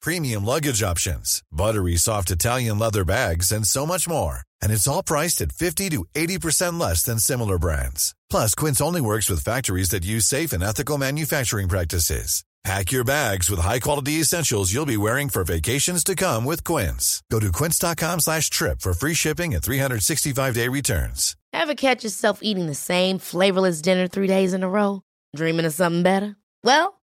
premium luggage options, buttery soft Italian leather bags, and so much more. And it's all priced at 50 to 80% less than similar brands. Plus, Quince only works with factories that use safe and ethical manufacturing practices. Pack your bags with high-quality essentials you'll be wearing for vacations to come with Quince. Go to quince.com slash trip for free shipping and 365-day returns. Ever catch yourself eating the same flavorless dinner three days in a row? Dreaming of something better? Well,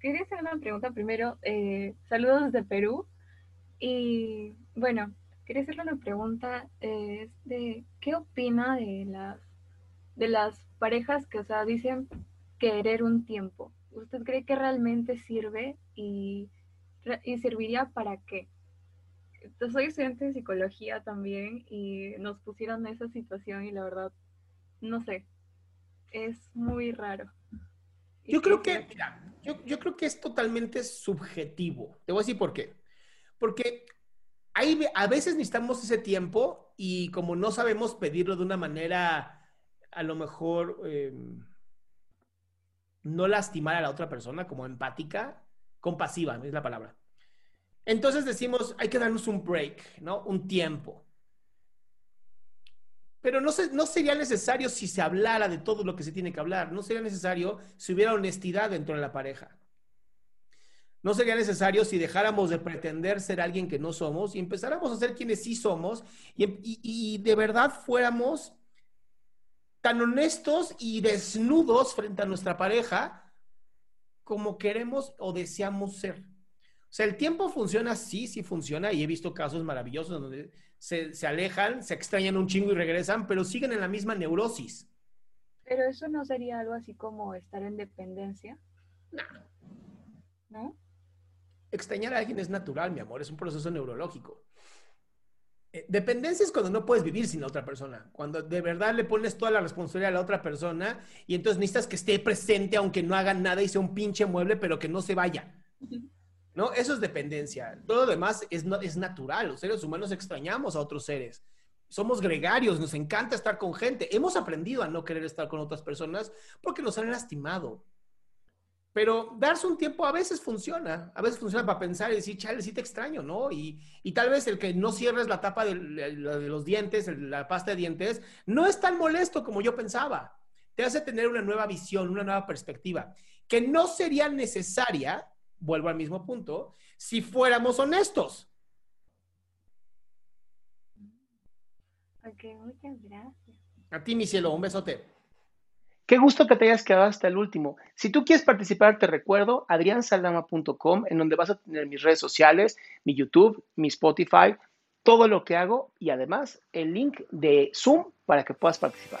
quería hacer una pregunta primero. Eh, saludos desde Perú. Y bueno, quería hacerle una pregunta eh, de qué opina de las de las parejas que, o sea, dicen querer un tiempo. ¿Usted cree que realmente sirve y, y serviría para qué? Yo soy estudiante de psicología también y nos pusieron en esa situación y la verdad, no sé, es muy raro. Yo creo que, mira, yo, yo creo que es totalmente subjetivo. Te voy a decir por qué. Porque hay, a veces necesitamos ese tiempo y como no sabemos pedirlo de una manera a lo mejor eh, no lastimar a la otra persona, como empática, compasiva, es la palabra. Entonces decimos, hay que darnos un break, ¿no? Un tiempo. Pero no, se, no sería necesario si se hablara de todo lo que se tiene que hablar. No sería necesario si hubiera honestidad dentro de la pareja. No sería necesario si dejáramos de pretender ser alguien que no somos y empezáramos a ser quienes sí somos y, y de verdad fuéramos tan honestos y desnudos frente a nuestra pareja como queremos o deseamos ser. O sea, el tiempo funciona, sí, sí funciona, y he visto casos maravillosos donde se, se alejan, se extrañan un chingo y regresan, pero siguen en la misma neurosis. Pero eso no sería algo así como estar en dependencia. No. ¿No? Extrañar a alguien es natural, mi amor, es un proceso neurológico. Eh, dependencia es cuando no puedes vivir sin la otra persona, cuando de verdad le pones toda la responsabilidad a la otra persona y entonces necesitas que esté presente aunque no haga nada y sea un pinche mueble, pero que no se vaya. ¿No? Eso es dependencia. Todo lo demás es, es natural. Los seres humanos extrañamos a otros seres. Somos gregarios, nos encanta estar con gente. Hemos aprendido a no querer estar con otras personas porque nos han lastimado. Pero darse un tiempo a veces funciona, a veces funciona para pensar y decir, chale, sí te extraño, ¿no? Y, y tal vez el que no cierres la tapa de, de los dientes, la pasta de dientes, no es tan molesto como yo pensaba. Te hace tener una nueva visión, una nueva perspectiva, que no sería necesaria, vuelvo al mismo punto, si fuéramos honestos. Ok, muchas gracias. A ti, mi cielo, un besote. Qué gusto que te hayas quedado hasta el último. Si tú quieres participar, te recuerdo adriansaldama.com, en donde vas a tener mis redes sociales, mi YouTube, mi Spotify, todo lo que hago y además el link de Zoom para que puedas participar.